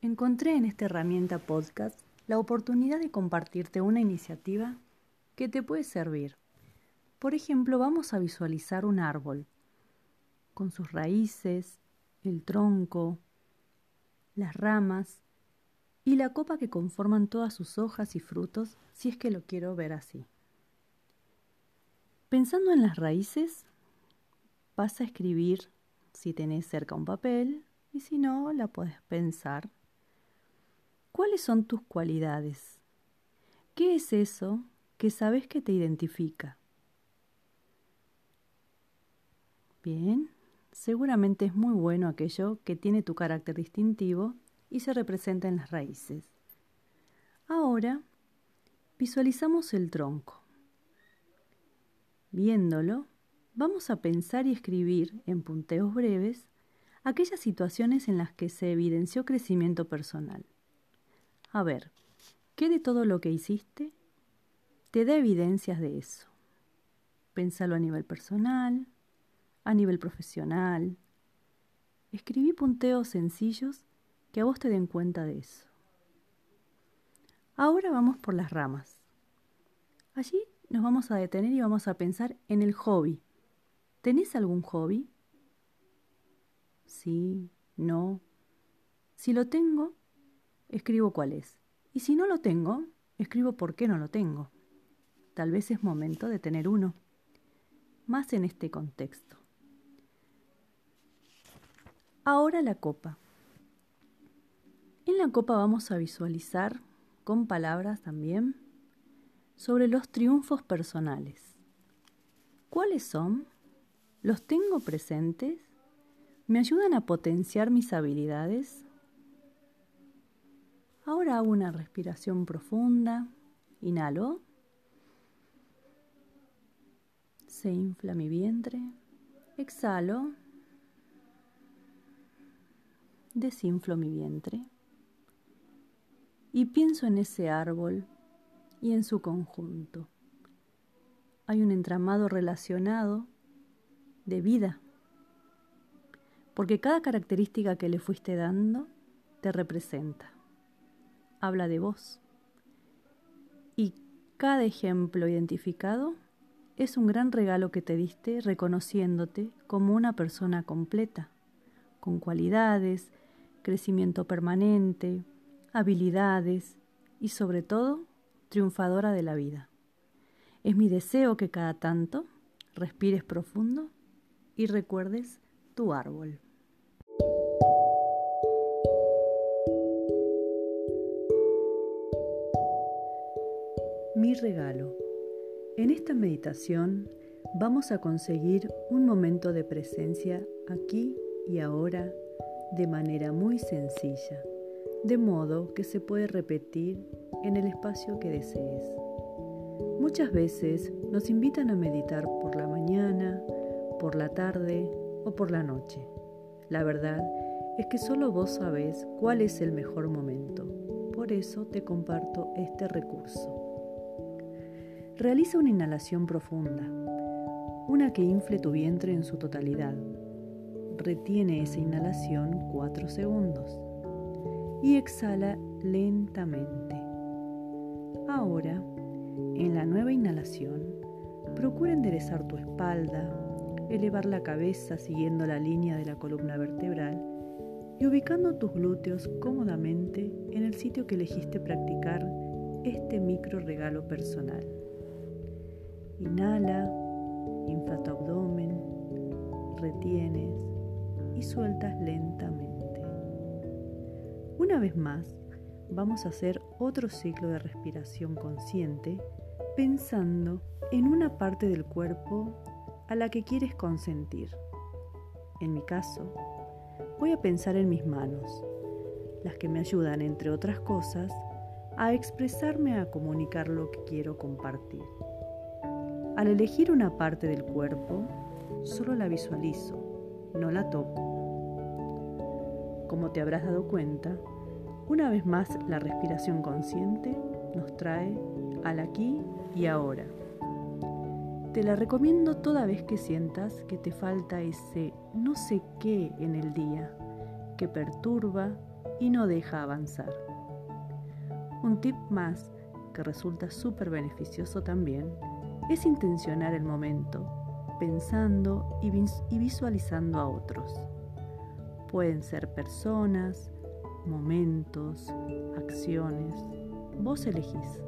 encontré en esta herramienta podcast la oportunidad de compartirte una iniciativa que te puede servir. Por ejemplo, vamos a visualizar un árbol con sus raíces, el tronco, las ramas y la copa que conforman todas sus hojas y frutos, si es que lo quiero ver así. Pensando en las raíces, vas a escribir si tenés cerca un papel y si no, la puedes pensar. ¿Cuáles son tus cualidades? ¿Qué es eso que sabes que te identifica? Bien, seguramente es muy bueno aquello que tiene tu carácter distintivo y se representa en las raíces. Ahora, visualizamos el tronco. Viéndolo, vamos a pensar y escribir en punteos breves aquellas situaciones en las que se evidenció crecimiento personal. A ver, ¿qué de todo lo que hiciste te da evidencias de eso? Pénsalo a nivel personal, a nivel profesional. Escribí punteos sencillos que a vos te den cuenta de eso. Ahora vamos por las ramas. Allí nos vamos a detener y vamos a pensar en el hobby. ¿Tenés algún hobby? Sí, no. Si lo tengo, escribo cuál es. Y si no lo tengo, escribo por qué no lo tengo. Tal vez es momento de tener uno, más en este contexto. Ahora la copa. En la copa vamos a visualizar, con palabras también, sobre los triunfos personales. ¿Cuáles son? ¿Los tengo presentes? ¿Me ayudan a potenciar mis habilidades? Ahora hago una respiración profunda. Inhalo. Se infla mi vientre. Exhalo. Desinflo mi vientre. Y pienso en ese árbol y en su conjunto. Hay un entramado relacionado de vida, porque cada característica que le fuiste dando te representa habla de vos. Y cada ejemplo identificado es un gran regalo que te diste reconociéndote como una persona completa, con cualidades, crecimiento permanente, habilidades y sobre todo triunfadora de la vida. Es mi deseo que cada tanto respires profundo y recuerdes tu árbol. Regalo. En esta meditación vamos a conseguir un momento de presencia aquí y ahora de manera muy sencilla, de modo que se puede repetir en el espacio que desees. Muchas veces nos invitan a meditar por la mañana, por la tarde o por la noche. La verdad es que solo vos sabés cuál es el mejor momento. Por eso te comparto este recurso. Realiza una inhalación profunda, una que infle tu vientre en su totalidad. Retiene esa inhalación 4 segundos y exhala lentamente. Ahora, en la nueva inhalación, procura enderezar tu espalda, elevar la cabeza siguiendo la línea de la columna vertebral y ubicando tus glúteos cómodamente en el sitio que elegiste practicar este micro regalo personal. Inhala, infla tu abdomen, retienes y sueltas lentamente. Una vez más, vamos a hacer otro ciclo de respiración consciente pensando en una parte del cuerpo a la que quieres consentir. En mi caso, voy a pensar en mis manos, las que me ayudan, entre otras cosas, a expresarme, a comunicar lo que quiero compartir. Al elegir una parte del cuerpo, solo la visualizo, no la toco. Como te habrás dado cuenta, una vez más la respiración consciente nos trae al aquí y ahora. Te la recomiendo toda vez que sientas que te falta ese no sé qué en el día, que perturba y no deja avanzar. Un tip más que resulta súper beneficioso también es intencionar el momento, pensando y, visualizando a otros. Pueden ser personas, momentos, acciones. Vos elegís.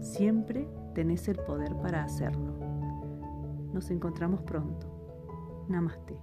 Siempre tenés el poder para hacerlo. Nos encontramos pronto. Namaste.